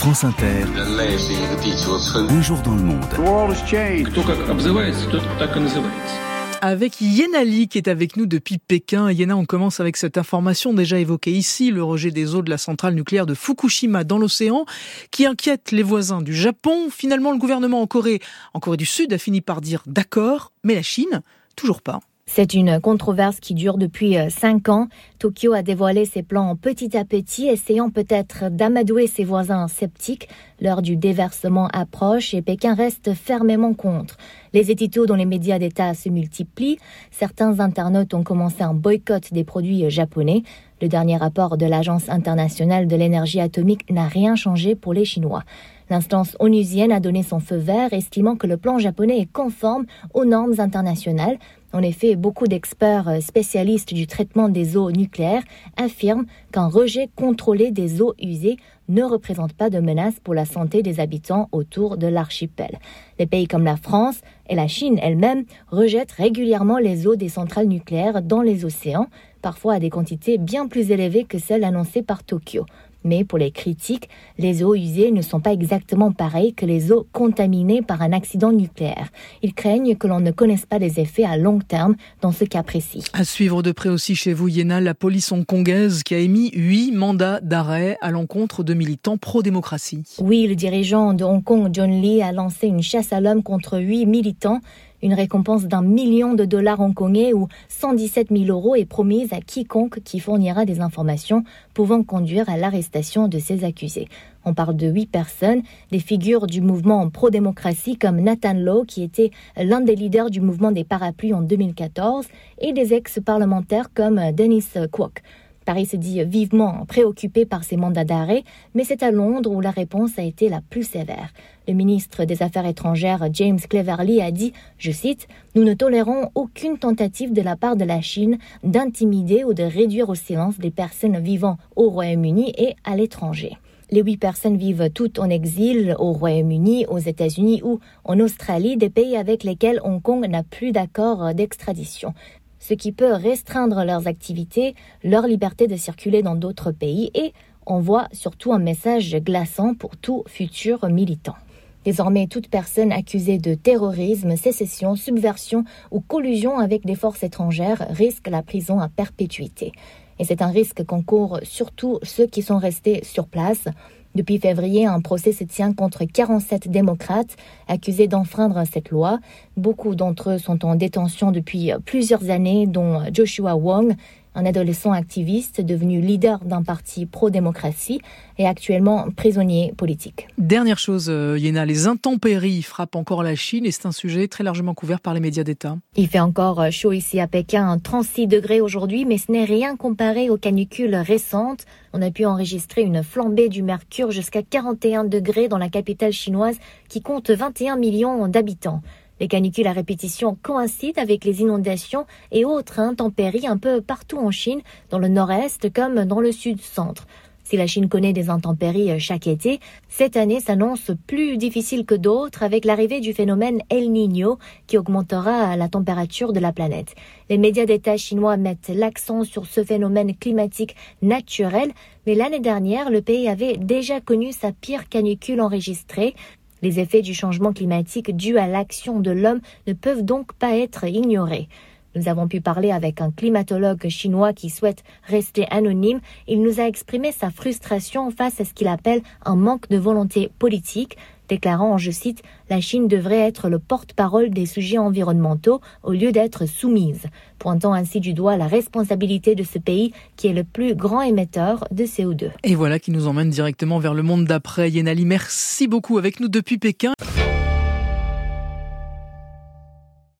France Inter. Un jour dans le monde. Avec Yenali qui est avec nous depuis Pékin. Yena, on commence avec cette information déjà évoquée ici, le rejet des eaux de la centrale nucléaire de Fukushima dans l'océan, qui inquiète les voisins du Japon. Finalement, le gouvernement en Corée, en Corée du Sud a fini par dire d'accord, mais la Chine, toujours pas. C'est une controverse qui dure depuis euh, cinq ans. Tokyo a dévoilé ses plans petit à petit, essayant peut-être d'amadouer ses voisins sceptiques. L'heure du déversement approche et Pékin reste fermement contre. Les éditos dans les médias d'État se multiplient. Certains internautes ont commencé un boycott des produits japonais. Le dernier rapport de l'Agence internationale de l'énergie atomique n'a rien changé pour les Chinois. L'instance onusienne a donné son feu vert, estimant que le plan japonais est conforme aux normes internationales. En effet, beaucoup d'experts spécialistes du traitement des eaux nucléaires affirment qu'un rejet contrôlé des eaux usées ne représente pas de menace pour la santé des habitants autour de l'archipel. Les pays comme la France et la Chine elle-même rejettent régulièrement les eaux des centrales nucléaires dans les océans, parfois à des quantités bien plus élevées que celles annoncées par Tokyo. Mais pour les critiques, les eaux usées ne sont pas exactement pareilles que les eaux contaminées par un accident nucléaire. Ils craignent que l'on ne connaisse pas les effets à long terme dans ce cas précis. À suivre de près aussi chez vous, Yéna, la police hongkongaise qui a émis huit mandats d'arrêt à l'encontre de militants pro-démocratie. Oui, le dirigeant de Hong Kong, John Lee, a lancé une chasse à l'homme contre huit militants une récompense d'un million de dollars hongkongais ou 117 000 euros est promise à quiconque qui fournira des informations pouvant conduire à l'arrestation de ces accusés. On parle de huit personnes, des figures du mouvement pro-démocratie comme Nathan Law, qui était l'un des leaders du mouvement des parapluies en 2014, et des ex-parlementaires comme Dennis Kwok. Paris se dit vivement préoccupé par ces mandats d'arrêt, mais c'est à Londres où la réponse a été la plus sévère. Le ministre des Affaires étrangères James Cleverly a dit, je cite, Nous ne tolérons aucune tentative de la part de la Chine d'intimider ou de réduire au silence des personnes vivant au Royaume-Uni et à l'étranger. Les huit personnes vivent toutes en exil au Royaume-Uni, aux États-Unis ou en Australie, des pays avec lesquels Hong Kong n'a plus d'accord d'extradition ce qui peut restreindre leurs activités, leur liberté de circuler dans d'autres pays et envoie surtout un message glaçant pour tout futur militant. Désormais, toute personne accusée de terrorisme, sécession, subversion ou collusion avec des forces étrangères risque la prison à perpétuité. Et c'est un risque qu'encourent surtout ceux qui sont restés sur place, depuis février, un procès se tient contre 47 démocrates accusés d'enfreindre cette loi. Beaucoup d'entre eux sont en détention depuis plusieurs années, dont Joshua Wong, un adolescent activiste devenu leader d'un parti pro-démocratie et actuellement prisonnier politique. Dernière chose, euh, Yéna, les intempéries frappent encore la Chine et c'est un sujet très largement couvert par les médias d'État. Il fait encore euh, chaud ici à Pékin, 36 degrés aujourd'hui, mais ce n'est rien comparé aux canicules récentes. On a pu enregistrer une flambée du mercure jusqu'à 41 degrés dans la capitale chinoise qui compte 21 millions d'habitants. Les canicules à répétition coïncident avec les inondations et autres intempéries un peu partout en Chine, dans le nord-est comme dans le sud-centre. Si la Chine connaît des intempéries chaque été, cette année s'annonce plus difficile que d'autres avec l'arrivée du phénomène El Niño qui augmentera la température de la planète. Les médias d'État chinois mettent l'accent sur ce phénomène climatique naturel, mais l'année dernière, le pays avait déjà connu sa pire canicule enregistrée les effets du changement climatique dû à l'action de l'homme ne peuvent donc pas être ignorés. Nous avons pu parler avec un climatologue chinois qui souhaite rester anonyme. Il nous a exprimé sa frustration face à ce qu'il appelle un manque de volonté politique déclarant, je cite, La Chine devrait être le porte-parole des sujets environnementaux au lieu d'être soumise, pointant ainsi du doigt la responsabilité de ce pays qui est le plus grand émetteur de CO2. Et voilà qui nous emmène directement vers le monde d'après. Yenali, merci beaucoup avec nous depuis Pékin.